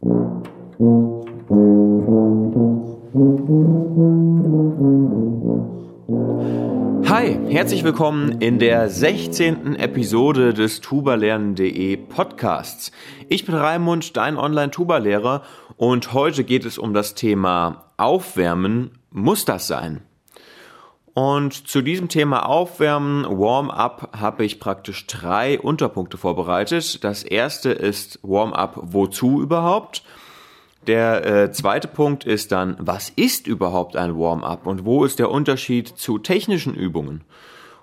Hi, herzlich willkommen in der 16. Episode des tubalernen.de Podcasts. Ich bin Raimund, dein Online-Tuba-Lehrer und heute geht es um das Thema Aufwärmen. Muss das sein? Und zu diesem Thema Aufwärmen, Warm-up, habe ich praktisch drei Unterpunkte vorbereitet. Das erste ist Warm-up, wozu überhaupt? Der äh, zweite Punkt ist dann, was ist überhaupt ein Warm-up und wo ist der Unterschied zu technischen Übungen?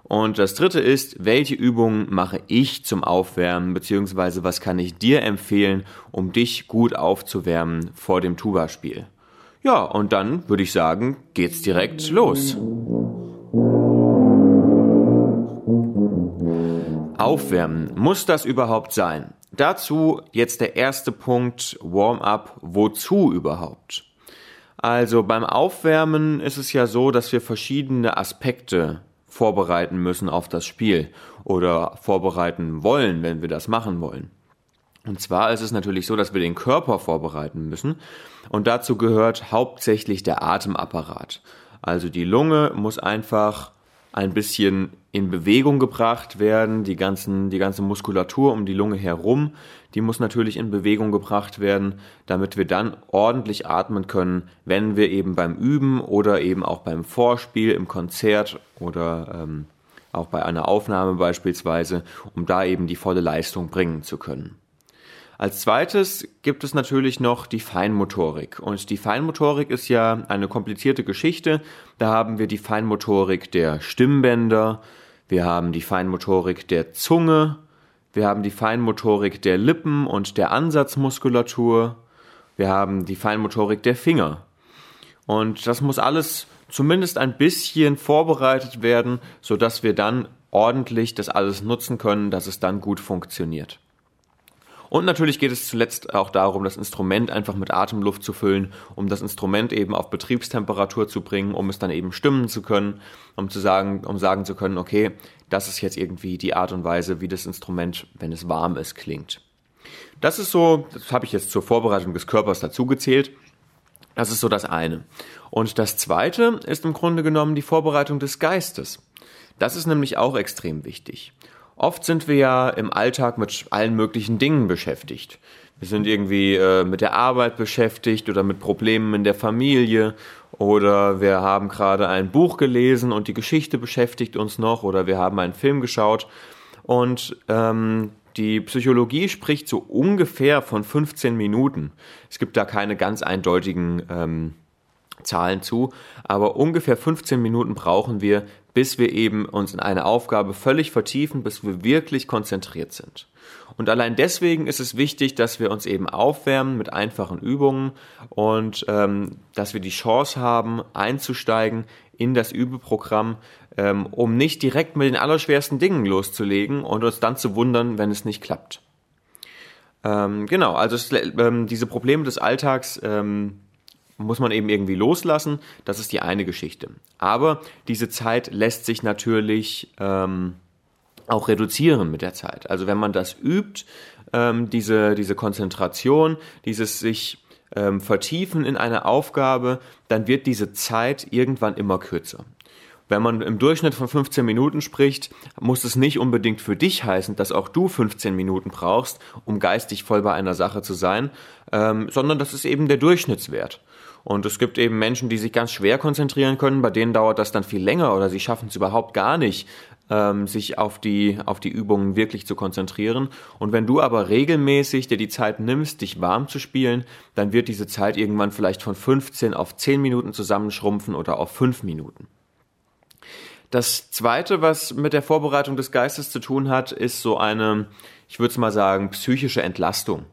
Und das dritte ist, welche Übungen mache ich zum Aufwärmen, beziehungsweise was kann ich dir empfehlen, um dich gut aufzuwärmen vor dem Tuba-Spiel? Ja, und dann würde ich sagen, geht's direkt los. Aufwärmen. Muss das überhaupt sein? Dazu jetzt der erste Punkt, Warm-up, wozu überhaupt? Also beim Aufwärmen ist es ja so, dass wir verschiedene Aspekte vorbereiten müssen auf das Spiel oder vorbereiten wollen, wenn wir das machen wollen. Und zwar ist es natürlich so, dass wir den Körper vorbereiten müssen und dazu gehört hauptsächlich der Atemapparat. Also die Lunge muss einfach ein bisschen in Bewegung gebracht werden. Die, ganzen, die ganze Muskulatur um die Lunge herum, die muss natürlich in Bewegung gebracht werden, damit wir dann ordentlich atmen können, wenn wir eben beim Üben oder eben auch beim Vorspiel, im Konzert oder ähm, auch bei einer Aufnahme beispielsweise, um da eben die volle Leistung bringen zu können. Als zweites gibt es natürlich noch die Feinmotorik. Und die Feinmotorik ist ja eine komplizierte Geschichte. Da haben wir die Feinmotorik der Stimmbänder, wir haben die Feinmotorik der Zunge, wir haben die Feinmotorik der Lippen und der Ansatzmuskulatur, wir haben die Feinmotorik der Finger. Und das muss alles zumindest ein bisschen vorbereitet werden, sodass wir dann ordentlich das alles nutzen können, dass es dann gut funktioniert. Und natürlich geht es zuletzt auch darum, das Instrument einfach mit Atemluft zu füllen, um das Instrument eben auf Betriebstemperatur zu bringen, um es dann eben stimmen zu können, um zu sagen, um sagen zu können, okay, das ist jetzt irgendwie die Art und Weise, wie das Instrument, wenn es warm ist, klingt. Das ist so, das habe ich jetzt zur Vorbereitung des Körpers dazugezählt. Das ist so das eine. Und das zweite ist im Grunde genommen die Vorbereitung des Geistes. Das ist nämlich auch extrem wichtig. Oft sind wir ja im Alltag mit allen möglichen Dingen beschäftigt. Wir sind irgendwie äh, mit der Arbeit beschäftigt oder mit Problemen in der Familie oder wir haben gerade ein Buch gelesen und die Geschichte beschäftigt uns noch oder wir haben einen Film geschaut und ähm, die Psychologie spricht so ungefähr von 15 Minuten. Es gibt da keine ganz eindeutigen ähm, Zahlen zu, aber ungefähr 15 Minuten brauchen wir, bis wir eben uns in eine Aufgabe völlig vertiefen, bis wir wirklich konzentriert sind. Und allein deswegen ist es wichtig, dass wir uns eben aufwärmen mit einfachen Übungen und ähm, dass wir die Chance haben, einzusteigen in das Übeprogramm, ähm, um nicht direkt mit den allerschwersten Dingen loszulegen und uns dann zu wundern, wenn es nicht klappt. Ähm, genau, also es, ähm, diese Probleme des Alltags ähm, muss man eben irgendwie loslassen. Das ist die eine Geschichte. Aber diese Zeit lässt sich natürlich ähm, auch reduzieren mit der Zeit. Also wenn man das übt, ähm, diese, diese Konzentration, dieses sich ähm, vertiefen in eine Aufgabe, dann wird diese Zeit irgendwann immer kürzer. Wenn man im Durchschnitt von 15 Minuten spricht, muss es nicht unbedingt für dich heißen, dass auch du 15 Minuten brauchst, um geistig voll bei einer Sache zu sein, ähm, sondern das ist eben der Durchschnittswert. Und es gibt eben Menschen, die sich ganz schwer konzentrieren können, bei denen dauert das dann viel länger oder sie schaffen es überhaupt gar nicht, ähm, sich auf die, auf die Übungen wirklich zu konzentrieren. Und wenn du aber regelmäßig dir die Zeit nimmst, dich warm zu spielen, dann wird diese Zeit irgendwann vielleicht von 15 auf 10 Minuten zusammenschrumpfen oder auf 5 Minuten. Das zweite, was mit der Vorbereitung des Geistes zu tun hat, ist so eine, ich würde es mal sagen, psychische Entlastung.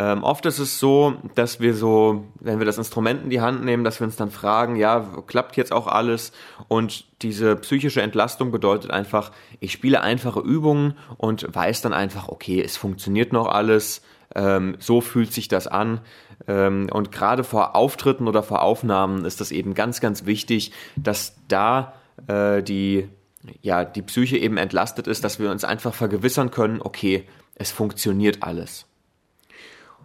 Ähm, oft ist es so, dass wir so, wenn wir das Instrument in die Hand nehmen, dass wir uns dann fragen, ja, klappt jetzt auch alles? Und diese psychische Entlastung bedeutet einfach, ich spiele einfache Übungen und weiß dann einfach, okay, es funktioniert noch alles, ähm, so fühlt sich das an. Ähm, und gerade vor Auftritten oder vor Aufnahmen ist das eben ganz, ganz wichtig, dass da äh, die ja, die Psyche eben entlastet ist, dass wir uns einfach vergewissern können, okay, es funktioniert alles.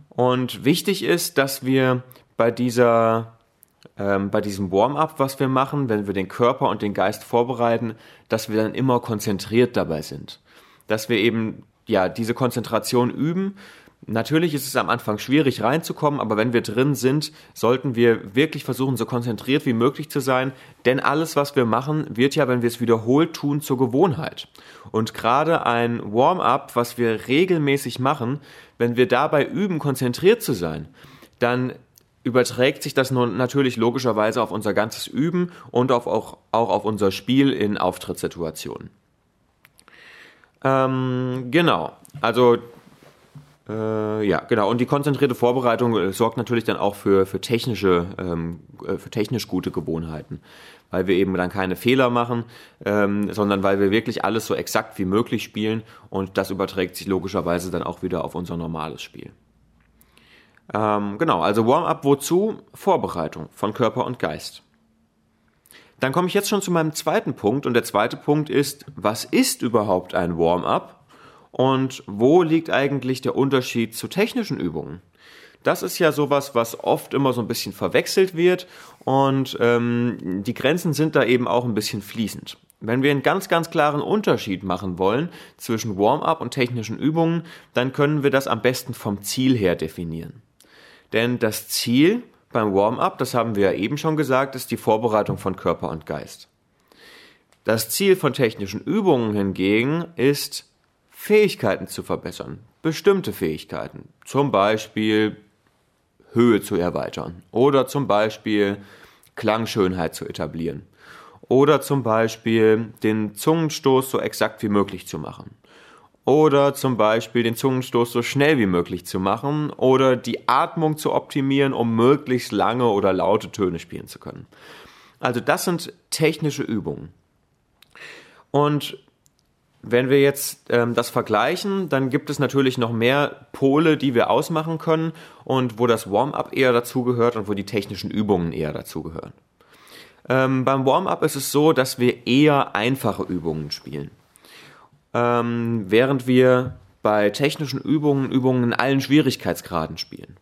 Und wichtig ist, dass wir bei dieser ähm, bei diesem Warm-up, was wir machen, wenn wir den Körper und den Geist vorbereiten, dass wir dann immer konzentriert dabei sind. Dass wir eben ja diese Konzentration üben. Natürlich ist es am Anfang schwierig reinzukommen, aber wenn wir drin sind, sollten wir wirklich versuchen, so konzentriert wie möglich zu sein, denn alles, was wir machen, wird ja, wenn wir es wiederholt tun, zur Gewohnheit. Und gerade ein Warm-up, was wir regelmäßig machen, wenn wir dabei üben, konzentriert zu sein, dann überträgt sich das nun natürlich logischerweise auf unser ganzes Üben und auf auch, auch auf unser Spiel in Auftrittssituationen. Ähm, genau, also äh, ja, genau. Und die konzentrierte Vorbereitung äh, sorgt natürlich dann auch für, für, technische, ähm, äh, für technisch gute Gewohnheiten, weil wir eben dann keine Fehler machen, ähm, sondern weil wir wirklich alles so exakt wie möglich spielen und das überträgt sich logischerweise dann auch wieder auf unser normales Spiel. Ähm, genau, also Warm-up wozu? Vorbereitung von Körper und Geist. Dann komme ich jetzt schon zu meinem zweiten Punkt und der zweite Punkt ist, was ist überhaupt ein Warm-up und wo liegt eigentlich der Unterschied zu technischen Übungen? Das ist ja sowas, was oft immer so ein bisschen verwechselt wird und ähm, die Grenzen sind da eben auch ein bisschen fließend. Wenn wir einen ganz, ganz klaren Unterschied machen wollen zwischen Warm-up und technischen Übungen, dann können wir das am besten vom Ziel her definieren. Denn das Ziel beim Warm-up, das haben wir ja eben schon gesagt, ist die Vorbereitung von Körper und Geist. Das Ziel von technischen Übungen hingegen ist, Fähigkeiten zu verbessern. Bestimmte Fähigkeiten. Zum Beispiel Höhe zu erweitern. Oder zum Beispiel Klangschönheit zu etablieren. Oder zum Beispiel den Zungenstoß so exakt wie möglich zu machen. Oder zum Beispiel den Zungenstoß so schnell wie möglich zu machen oder die Atmung zu optimieren, um möglichst lange oder laute Töne spielen zu können. Also das sind technische Übungen. Und wenn wir jetzt ähm, das vergleichen, dann gibt es natürlich noch mehr Pole, die wir ausmachen können und wo das Warm-up eher dazugehört und wo die technischen Übungen eher dazugehören. Ähm, beim Warm-up ist es so, dass wir eher einfache Übungen spielen ähm, während wir bei technischen Übungen Übungen in allen Schwierigkeitsgraden spielen.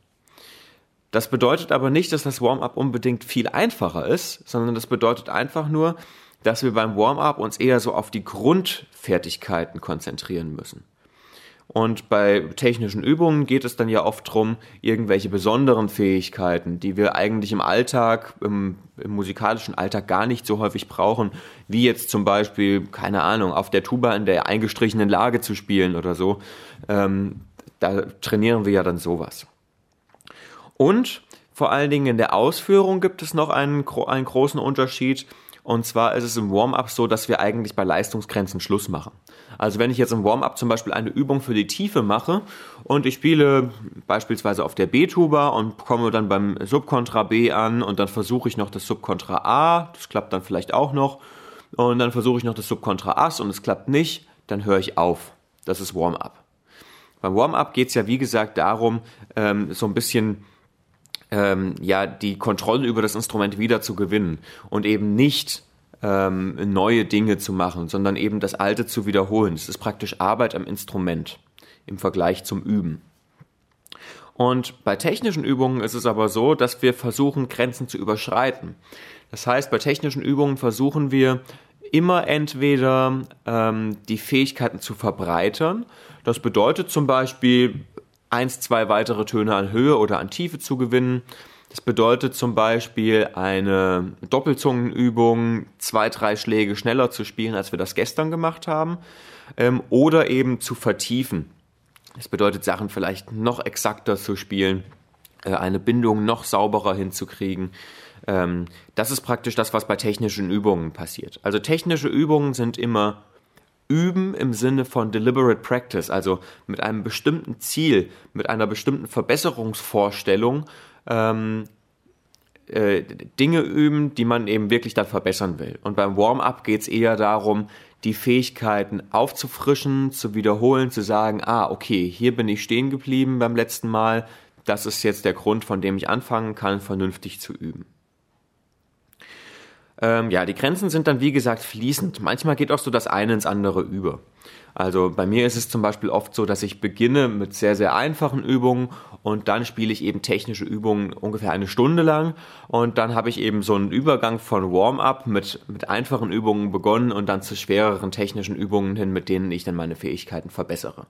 Das bedeutet aber nicht, dass das Warm-up unbedingt viel einfacher ist, sondern das bedeutet einfach nur, dass wir beim Warm-up uns eher so auf die Grundfertigkeiten konzentrieren müssen. Und bei technischen Übungen geht es dann ja oft darum, irgendwelche besonderen Fähigkeiten, die wir eigentlich im Alltag, im, im, musikalischen Alltag gar nicht so häufig brauchen, wie jetzt zum Beispiel, keine Ahnung, auf der Tuba in der eingestrichenen Lage zu spielen oder so. Ähm, da trainieren wir ja dann sowas. Und vor allen Dingen in der Ausführung gibt es noch einen, einen großen Unterschied. Und zwar ist es im Warm-up so, dass wir eigentlich bei Leistungsgrenzen Schluss machen. Also wenn ich jetzt im Warm-up zum Beispiel eine Übung für die Tiefe mache und ich spiele beispielsweise auf der B-Tuba und komme dann beim Subkontra B an und dann versuche ich noch das Subkontra A, das klappt dann vielleicht auch noch, und dann versuche ich noch das Subkontra Ass und es klappt nicht, dann höre ich auf. Das ist Warm-up. Beim Warm-up geht es ja wie gesagt darum, ähm, so ein bisschen ähm, ja die Kontrolle über das Instrument wieder zu gewinnen und eben nicht ähm, neue Dinge zu machen, sondern eben das Alte zu wiederholen. Es ist praktisch Arbeit am Instrument im Vergleich zum Üben. Und bei technischen Übungen ist es aber so, dass wir versuchen, Grenzen zu überschreiten. Das heißt, bei technischen Übungen versuchen wir immer entweder ähm, die Fähigkeiten zu verbreitern. Das bedeutet zum Beispiel, eins, zwei weitere Töne an Höhe oder an Tiefe zu gewinnen. Das bedeutet zum Beispiel eine Doppelzungenübung, zwei, drei Schläge schneller zu spielen, als wir das gestern gemacht haben, ähm, oder eben zu vertiefen. Das bedeutet Sachen vielleicht noch exakter zu spielen, äh, eine Bindung noch sauberer hinzukriegen. Ähm, das ist praktisch das, was bei technischen Übungen passiert. Also technische Übungen sind immer Üben im Sinne von deliberate practice, also mit einem bestimmten Ziel, mit einer bestimmten Verbesserungsvorstellung ähm, äh, Dinge üben, die man eben wirklich dann verbessern will. Und beim Warm-up geht es eher darum, die Fähigkeiten aufzufrischen, zu wiederholen, zu sagen, ah, okay, hier bin ich stehen geblieben beim letzten Mal, das ist jetzt der Grund, von dem ich anfangen kann, vernünftig zu üben. Ähm, ja, die Grenzen sind dann wie gesagt fließend. Manchmal geht auch so das eine ins andere über. Also bei mir ist es zum Beispiel oft so, dass ich beginne mit sehr, sehr einfachen Übungen und dann spiele ich eben technische Übungen ungefähr eine Stunde lang und dann habe ich eben so einen Übergang von Warm-up mit, mit einfachen Übungen begonnen und dann zu schwereren technischen Übungen hin, mit denen ich dann meine Fähigkeiten verbessere.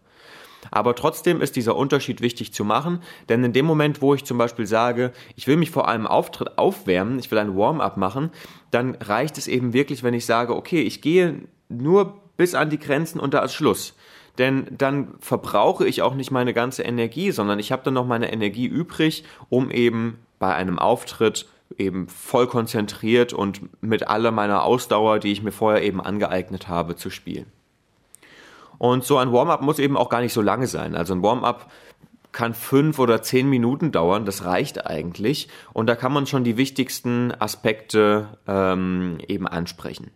Aber trotzdem ist dieser Unterschied wichtig zu machen, denn in dem Moment, wo ich zum Beispiel sage, ich will mich vor einem Auftritt aufwärmen, ich will ein Warm-up machen, dann reicht es eben wirklich, wenn ich sage, okay, ich gehe nur bis an die Grenzen und da ist Schluss. Denn dann verbrauche ich auch nicht meine ganze Energie, sondern ich habe dann noch meine Energie übrig, um eben bei einem Auftritt eben voll konzentriert und mit aller meiner Ausdauer, die ich mir vorher eben angeeignet habe, zu spielen. Und so ein Warm-up muss eben auch gar nicht so lange sein. Also ein Warm-up kann fünf oder zehn Minuten dauern, das reicht eigentlich. Und da kann man schon die wichtigsten Aspekte ähm, eben ansprechen.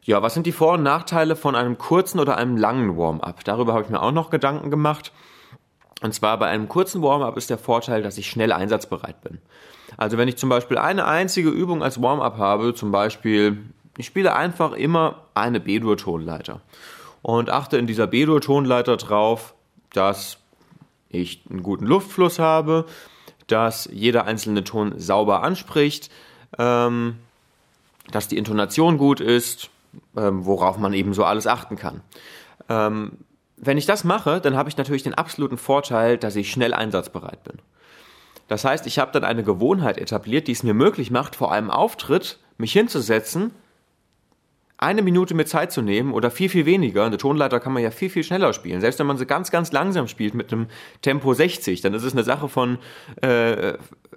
Ja, was sind die Vor- und Nachteile von einem kurzen oder einem langen Warm-up? Darüber habe ich mir auch noch Gedanken gemacht. Und zwar bei einem kurzen Warm-up ist der Vorteil, dass ich schnell einsatzbereit bin. Also wenn ich zum Beispiel eine einzige Übung als Warm-up habe, zum Beispiel, ich spiele einfach immer eine B-Dur-Tonleiter und achte in dieser B-Dur-Tonleiter drauf, dass ich einen guten Luftfluss habe, dass jeder einzelne Ton sauber anspricht, ähm, dass die Intonation gut ist, ähm, worauf man eben so alles achten kann. Ähm, wenn ich das mache, dann habe ich natürlich den absoluten Vorteil, dass ich schnell einsatzbereit bin. Das heißt, ich habe dann eine Gewohnheit etabliert, die es mir möglich macht, vor einem Auftritt mich hinzusetzen, eine Minute mit Zeit zu nehmen oder viel, viel weniger. Eine Tonleiter kann man ja viel, viel schneller spielen. Selbst wenn man sie ganz, ganz langsam spielt mit einem Tempo 60, dann ist es eine Sache von, äh,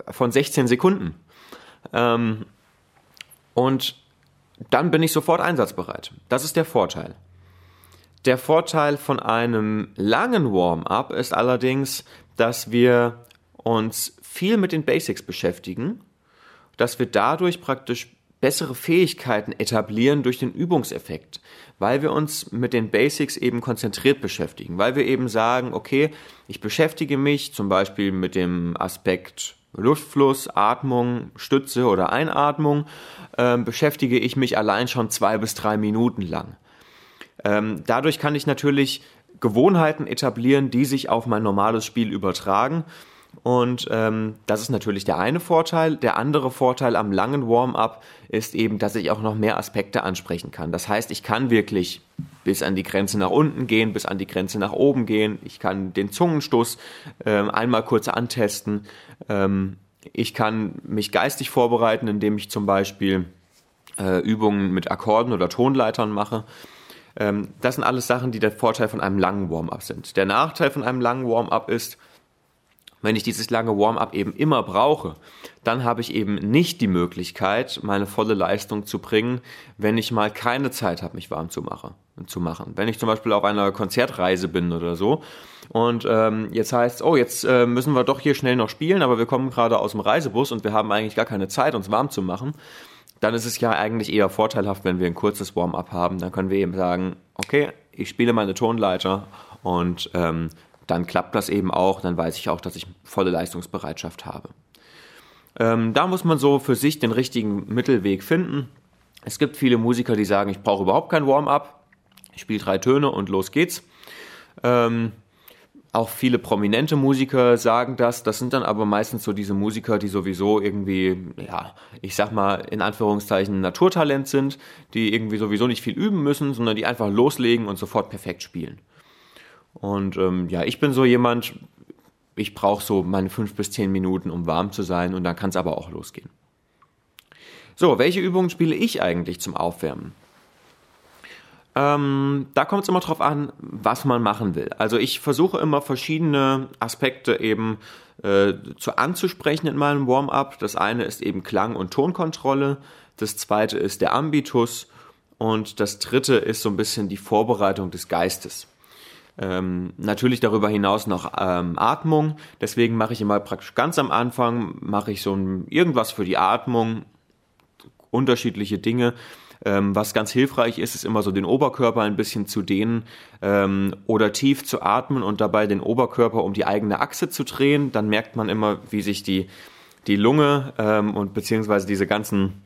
von 16 Sekunden. Ähm, und dann bin ich sofort einsatzbereit. Das ist der Vorteil. Der Vorteil von einem langen Warm-up ist allerdings, dass wir uns viel mit den Basics beschäftigen, dass wir dadurch praktisch bessere Fähigkeiten etablieren durch den Übungseffekt, weil wir uns mit den Basics eben konzentriert beschäftigen, weil wir eben sagen, okay, ich beschäftige mich zum Beispiel mit dem Aspekt Luftfluss, Atmung, Stütze oder Einatmung, äh, beschäftige ich mich allein schon zwei bis drei Minuten lang. Ähm, dadurch kann ich natürlich Gewohnheiten etablieren, die sich auf mein normales Spiel übertragen und ähm, das ist natürlich der eine Vorteil. Der andere Vorteil am langen Warm-up ist eben, dass ich auch noch mehr Aspekte ansprechen kann. Das heißt, ich kann wirklich bis an die Grenze nach unten gehen, bis an die Grenze nach oben gehen. Ich kann den Zungenstoß ähm, einmal kurz antesten. Ähm, ich kann mich geistig vorbereiten, indem ich zum Beispiel äh, Übungen mit Akkorden oder Tonleitern mache. Ähm, das sind alles Sachen, die der Vorteil von einem langen Warm-up sind. Der Nachteil von einem langen Warm-up ist, wenn ich dieses lange Warm-up eben immer brauche, dann habe ich eben nicht die Möglichkeit, meine volle Leistung zu bringen, wenn ich mal keine Zeit habe, mich warm zu machen. Zu machen. Wenn ich zum Beispiel auf einer Konzertreise bin oder so und ähm, jetzt heißt oh, jetzt äh, müssen wir doch hier schnell noch spielen, aber wir kommen gerade aus dem Reisebus und wir haben eigentlich gar keine Zeit, uns warm zu machen, dann ist es ja eigentlich eher vorteilhaft, wenn wir ein kurzes Warm-up haben. Dann können wir eben sagen, okay, ich spiele meine Tonleiter und ähm, dann klappt das eben auch, dann weiß ich auch, dass ich volle Leistungsbereitschaft habe. Ähm, da muss man so für sich den richtigen Mittelweg finden. Es gibt viele Musiker, die sagen, ich brauche überhaupt kein Warm-up, ich spiele drei Töne und los geht's. Ähm, auch viele prominente Musiker sagen das. Das sind dann aber meistens so diese Musiker, die sowieso irgendwie, ja, ich sag mal in Anführungszeichen Naturtalent sind, die irgendwie sowieso nicht viel üben müssen, sondern die einfach loslegen und sofort perfekt spielen. Und ähm, ja, ich bin so jemand, ich brauche so meine fünf bis zehn Minuten, um warm zu sein und dann kann es aber auch losgehen. So, welche Übungen spiele ich eigentlich zum Aufwärmen? Ähm, da kommt es immer drauf an, was man machen will. Also ich versuche immer verschiedene Aspekte eben äh, zu anzusprechen in meinem Warm-up. Das eine ist eben Klang- und Tonkontrolle. Das zweite ist der Ambitus. Und das dritte ist so ein bisschen die Vorbereitung des Geistes. Ähm, natürlich darüber hinaus noch ähm, Atmung. Deswegen mache ich immer praktisch ganz am Anfang mache ich so ein, irgendwas für die Atmung, unterschiedliche Dinge. Ähm, was ganz hilfreich ist, ist immer so den Oberkörper ein bisschen zu dehnen ähm, oder tief zu atmen und dabei den Oberkörper um die eigene Achse zu drehen. Dann merkt man immer, wie sich die, die Lunge ähm, und beziehungsweise diese ganzen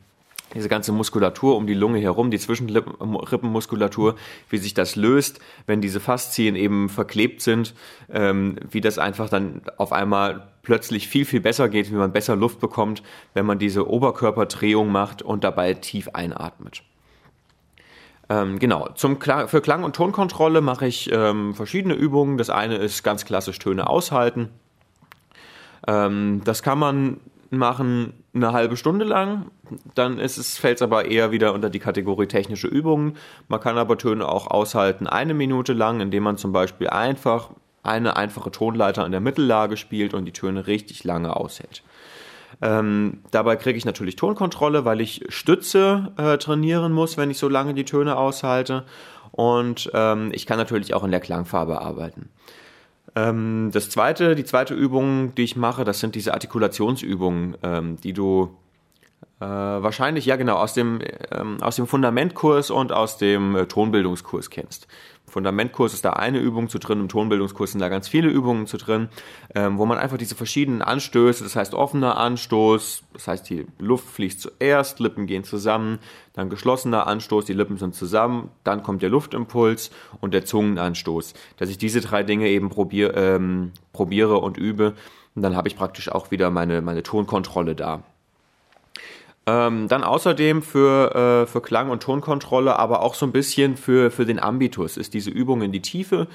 diese ganze Muskulatur um die Lunge herum, die Zwischenrippenmuskulatur, wie sich das löst, wenn diese Faszien eben verklebt sind, ähm, wie das einfach dann auf einmal plötzlich viel, viel besser geht, wie man besser Luft bekommt, wenn man diese Oberkörperdrehung macht und dabei tief einatmet. Ähm, genau, Zum Klang, für Klang- und Tonkontrolle mache ich ähm, verschiedene Übungen. Das eine ist ganz klassisch Töne aushalten. Ähm, das kann man machen eine halbe Stunde lang. Dann ist es, fällt es aber eher wieder unter die Kategorie technische Übungen. Man kann aber Töne auch aushalten eine Minute lang, indem man zum Beispiel einfach eine einfache Tonleiter in der Mittellage spielt und die Töne richtig lange aushält. Ähm, dabei kriege ich natürlich Tonkontrolle, weil ich Stütze äh, trainieren muss, wenn ich so lange die Töne aushalte. Und ähm, ich kann natürlich auch in der Klangfarbe arbeiten. Ähm, das zweite, die zweite Übung, die ich mache, das sind diese Artikulationsübungen, ähm, die du äh, wahrscheinlich, ja genau, aus dem, ähm, aus dem Fundamentkurs und aus dem äh, Tonbildungskurs kennst. Fundamentkurs ist da eine Übung zu drin, im Tonbildungskurs sind da ganz viele Übungen zu drin, ähm, wo man einfach diese verschiedenen Anstöße, das heißt offener Anstoß, das heißt die Luft fließt zuerst, Lippen gehen zusammen, dann geschlossener Anstoß, die Lippen sind zusammen, dann kommt der Luftimpuls und der Zungenanstoß. Dass ich diese drei Dinge eben probier, ähm, probiere und übe und dann habe ich praktisch auch wieder meine, meine Tonkontrolle da. Ähm, dann außerdem für, äh, für Klang- und Tonkontrolle, aber auch so ein bisschen für, für den Ambitus ist diese Übung in die Tiefe,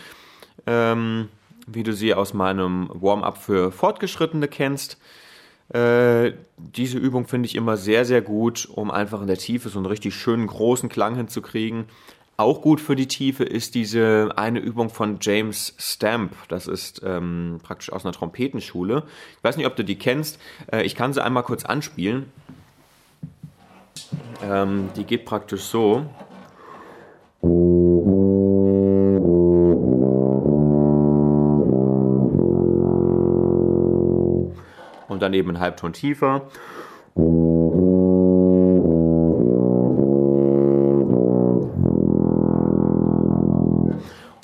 ähm, wie du sie aus meinem Warm-up für Fortgeschrittene kennst. Äh, diese Übung finde ich immer sehr, sehr gut, um einfach in der Tiefe so einen richtig schönen großen Klang hinzukriegen. Auch gut für die Tiefe ist diese eine Übung von James Stamp. Das ist ähm, praktisch aus einer Trompetenschule. Ich weiß nicht, ob du die kennst. Äh, ich kann sie einmal kurz anspielen. Ähm, die geht praktisch so. Und dann eben einen Halbton tiefer.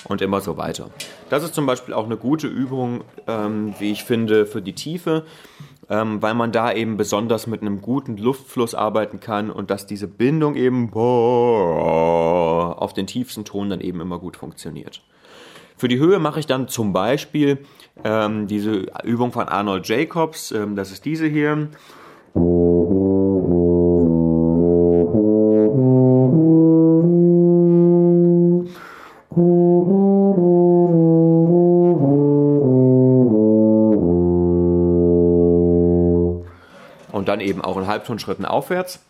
Und immer so weiter. Das ist zum Beispiel auch eine gute Übung, ähm, wie ich finde, für die Tiefe ähm, weil man da eben besonders mit einem guten Luftfluss arbeiten kann und dass diese Bindung eben auf den tiefsten Ton dann eben immer gut funktioniert. Für die Höhe mache ich dann zum Beispiel ähm, diese Übung von Arnold Jacobs, ähm, das ist diese hier. Dann eben auch in Halbtonschritten aufwärts.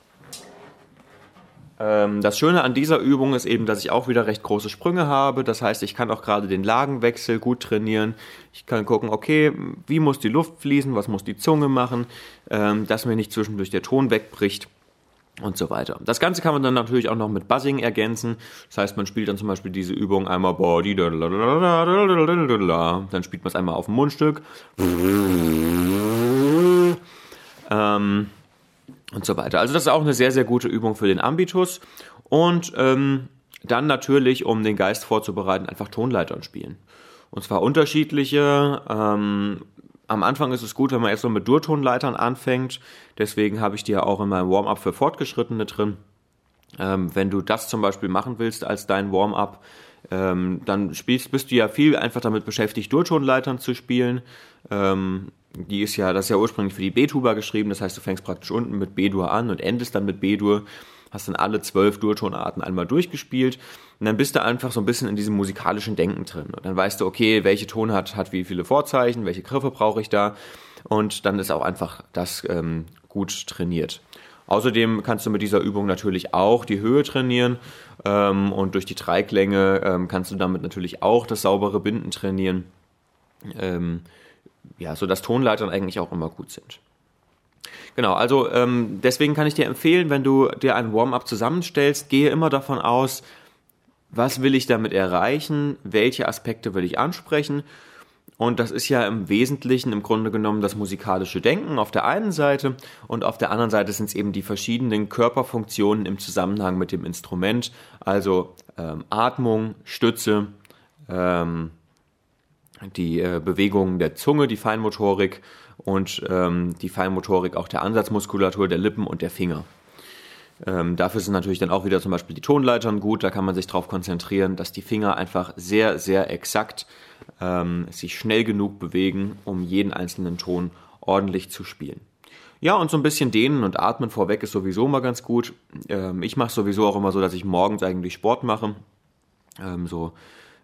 Ähm, das Schöne an dieser Übung ist eben, dass ich auch wieder recht große Sprünge habe. Das heißt, ich kann auch gerade den Lagenwechsel gut trainieren. Ich kann gucken, okay, wie muss die Luft fließen, was muss die Zunge machen, ähm, dass mir nicht zwischendurch der Ton wegbricht und so weiter. Das Ganze kann man dann natürlich auch noch mit Buzzing ergänzen. Das heißt, man spielt dann zum Beispiel diese Übung einmal Body, dann spielt man es einmal auf dem Mundstück ähm, und so weiter. Also das ist auch eine sehr, sehr gute Übung für den Ambitus. Und ähm, dann natürlich, um den Geist vorzubereiten, einfach Tonleitern spielen. Und zwar unterschiedliche. Ähm, am Anfang ist es gut, wenn man erst so mit Durtonleitern anfängt. Deswegen habe ich die ja auch in meinem Warm-up für Fortgeschrittene drin. Ähm, wenn du das zum Beispiel machen willst als dein Warm-up, ähm, dann spielst, bist du ja viel einfach damit beschäftigt, Durtonleitern zu spielen. Ähm, die ist ja, das ist ja ursprünglich für die B-Tuba geschrieben, das heißt, du fängst praktisch unten mit B-Dur an und endest dann mit B-Dur, hast dann alle zwölf Durtonarten einmal durchgespielt und dann bist du einfach so ein bisschen in diesem musikalischen Denken drin. Und dann weißt du, okay, welche Ton hat, hat wie viele Vorzeichen, welche Griffe brauche ich da und dann ist auch einfach das ähm, gut trainiert. Außerdem kannst du mit dieser Übung natürlich auch die Höhe trainieren ähm, und durch die Dreiklänge ähm, kannst du damit natürlich auch das saubere Binden trainieren. Ähm, ja, so dass Tonleitern eigentlich auch immer gut sind. Genau, also ähm, deswegen kann ich dir empfehlen, wenn du dir ein Warm-up zusammenstellst, gehe immer davon aus, was will ich damit erreichen, welche Aspekte will ich ansprechen. Und das ist ja im Wesentlichen im Grunde genommen das musikalische Denken auf der einen Seite und auf der anderen Seite sind es eben die verschiedenen Körperfunktionen im Zusammenhang mit dem Instrument, also ähm, Atmung, Stütze, ähm, die äh, Bewegungen der Zunge, die Feinmotorik und ähm, die Feinmotorik auch der Ansatzmuskulatur der Lippen und der Finger. Ähm, dafür sind natürlich dann auch wieder zum Beispiel die Tonleitern gut. Da kann man sich darauf konzentrieren, dass die Finger einfach sehr, sehr exakt ähm, sich schnell genug bewegen, um jeden einzelnen Ton ordentlich zu spielen. Ja, und so ein bisschen dehnen und atmen vorweg ist sowieso immer ganz gut. Ähm, ich mache sowieso auch immer so, dass ich morgens eigentlich Sport mache. Ähm, so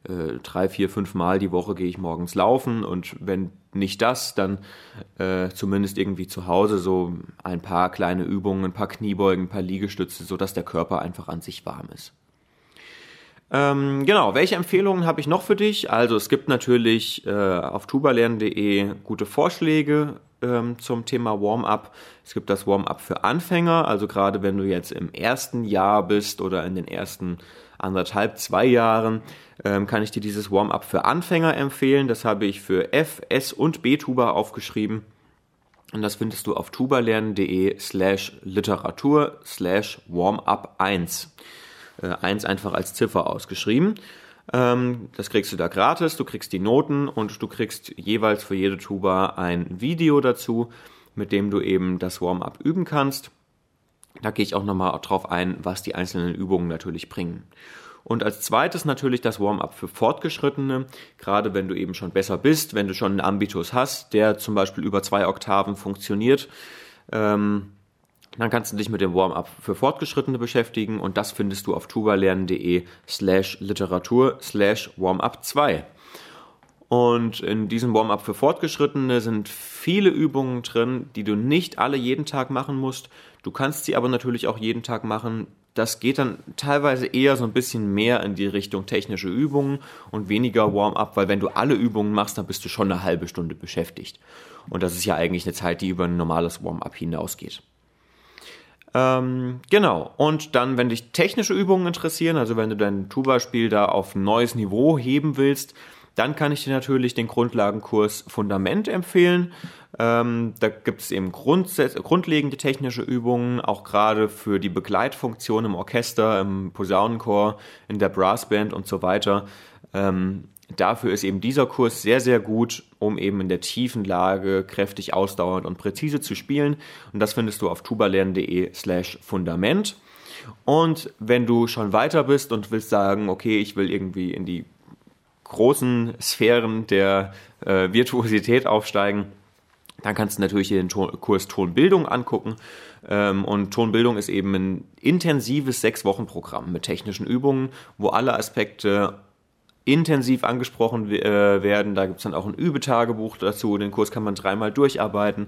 äh, drei, vier, fünf Mal die Woche gehe ich morgens laufen und wenn nicht das, dann äh, zumindest irgendwie zu Hause so ein paar kleine Übungen, ein paar Kniebeugen, ein paar Liegestütze, sodass der Körper einfach an sich warm ist. Ähm, genau, welche Empfehlungen habe ich noch für dich? Also es gibt natürlich äh, auf tubalernen.de gute Vorschläge ähm, zum Thema Warm-up. Es gibt das Warm-up für Anfänger, also gerade wenn du jetzt im ersten Jahr bist oder in den ersten anderthalb, zwei Jahren, ähm, kann ich dir dieses Warm-up für Anfänger empfehlen. Das habe ich für F, S und B-Tuba aufgeschrieben. Und das findest du auf tubalernen.de slash Literatur slash Warm-up 1 äh, 1 einfach als Ziffer ausgeschrieben. Ähm, das kriegst du da gratis, du kriegst die Noten und du kriegst jeweils für jede Tuba ein Video dazu, mit dem du eben das Warm-up üben kannst. Da gehe ich auch nochmal drauf ein, was die einzelnen Übungen natürlich bringen. Und als zweites natürlich das Warm-up für Fortgeschrittene, gerade wenn du eben schon besser bist, wenn du schon einen Ambitus hast, der zum Beispiel über zwei Oktaven funktioniert. Ähm, dann kannst du dich mit dem Warm-up für Fortgeschrittene beschäftigen und das findest du auf tubalernen.de slash Literatur slash Warm-up 2. Und in diesem Warm-up für Fortgeschrittene sind viele Übungen drin, die du nicht alle jeden Tag machen musst. Du kannst sie aber natürlich auch jeden Tag machen. Das geht dann teilweise eher so ein bisschen mehr in die Richtung technische Übungen und weniger Warm-up, weil wenn du alle Übungen machst, dann bist du schon eine halbe Stunde beschäftigt. Und das ist ja eigentlich eine Zeit, die über ein normales Warm-up hinausgeht. Ähm, genau. Und dann, wenn dich technische Übungen interessieren, also wenn du dein Tuba-Spiel da auf ein neues Niveau heben willst, dann kann ich dir natürlich den Grundlagenkurs Fundament empfehlen. Ähm, da gibt es eben grundlegende technische Übungen, auch gerade für die Begleitfunktion im Orchester, im Posaunenchor, in der Brassband und so weiter. Ähm, dafür ist eben dieser Kurs sehr, sehr gut, um eben in der tiefen Lage kräftig, ausdauernd und präzise zu spielen. Und das findest du auf tubalernen.de slash Fundament. Und wenn du schon weiter bist und willst sagen, okay, ich will irgendwie in die großen Sphären der äh, Virtuosität aufsteigen, dann kannst du natürlich den Ton Kurs Tonbildung angucken. Ähm, und Tonbildung ist eben ein intensives Sechs-Wochen-Programm mit technischen Übungen, wo alle Aspekte intensiv angesprochen äh, werden. Da gibt es dann auch ein Übetagebuch dazu. Den Kurs kann man dreimal durcharbeiten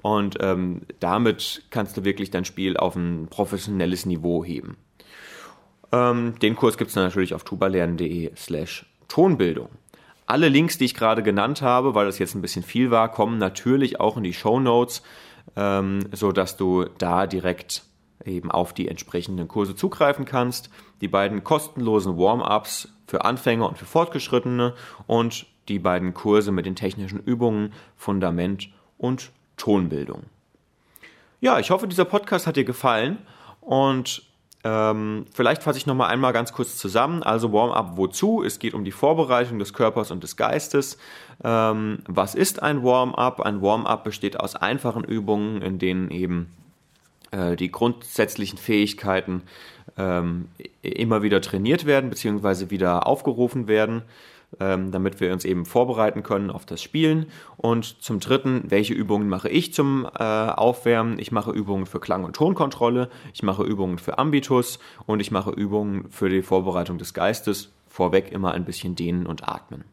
und ähm, damit kannst du wirklich dein Spiel auf ein professionelles Niveau heben. Ähm, den Kurs gibt es natürlich auf tubalernen.de slash Tonbildung. Alle Links, die ich gerade genannt habe, weil das jetzt ein bisschen viel war, kommen natürlich auch in die Show Notes, ähm, so dass du da direkt eben auf die entsprechenden Kurse zugreifen kannst. Die beiden kostenlosen Warm-ups für Anfänger und für Fortgeschrittene und die beiden Kurse mit den technischen Übungen Fundament und Tonbildung. Ja, ich hoffe, dieser Podcast hat dir gefallen und ähm, vielleicht fasse ich nochmal einmal ganz kurz zusammen. Also Warm-up wozu? Es geht um die Vorbereitung des Körpers und des Geistes. Ähm, was ist ein Warm-up? Ein Warm-up besteht aus einfachen Übungen, in denen eben äh, die grundsätzlichen Fähigkeiten ähm, immer wieder trainiert werden, beziehungsweise wieder aufgerufen werden, ähm, damit wir uns eben vorbereiten können auf das Spielen. Und zum Dritten, welche Übungen mache ich zum äh, Aufwärmen? Ich mache Übungen für Klang- und Tonkontrolle, ich mache Übungen für Ambitus und ich mache Übungen für die Vorbereitung des Geistes. Vorweg immer ein bisschen dehnen und atmen.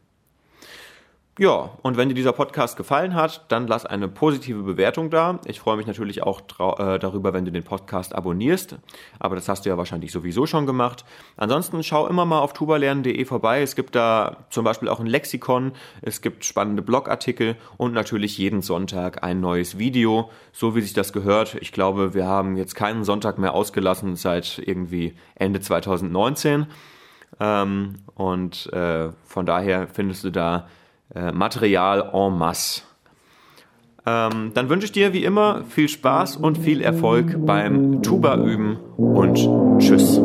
Ja, und wenn dir dieser Podcast gefallen hat, dann lass eine positive Bewertung da. Ich freue mich natürlich auch äh, darüber, wenn du den Podcast abonnierst. Aber das hast du ja wahrscheinlich sowieso schon gemacht. Ansonsten schau immer mal auf tubalernen.de vorbei. Es gibt da zum Beispiel auch ein Lexikon, es gibt spannende Blogartikel und natürlich jeden Sonntag ein neues Video, so wie sich das gehört. Ich glaube, wir haben jetzt keinen Sonntag mehr ausgelassen seit irgendwie Ende 2019. Ähm, und äh, von daher findest du da äh, Material en masse. Ähm, dann wünsche ich dir wie immer viel Spaß und viel Erfolg beim Tuba üben und tschüss.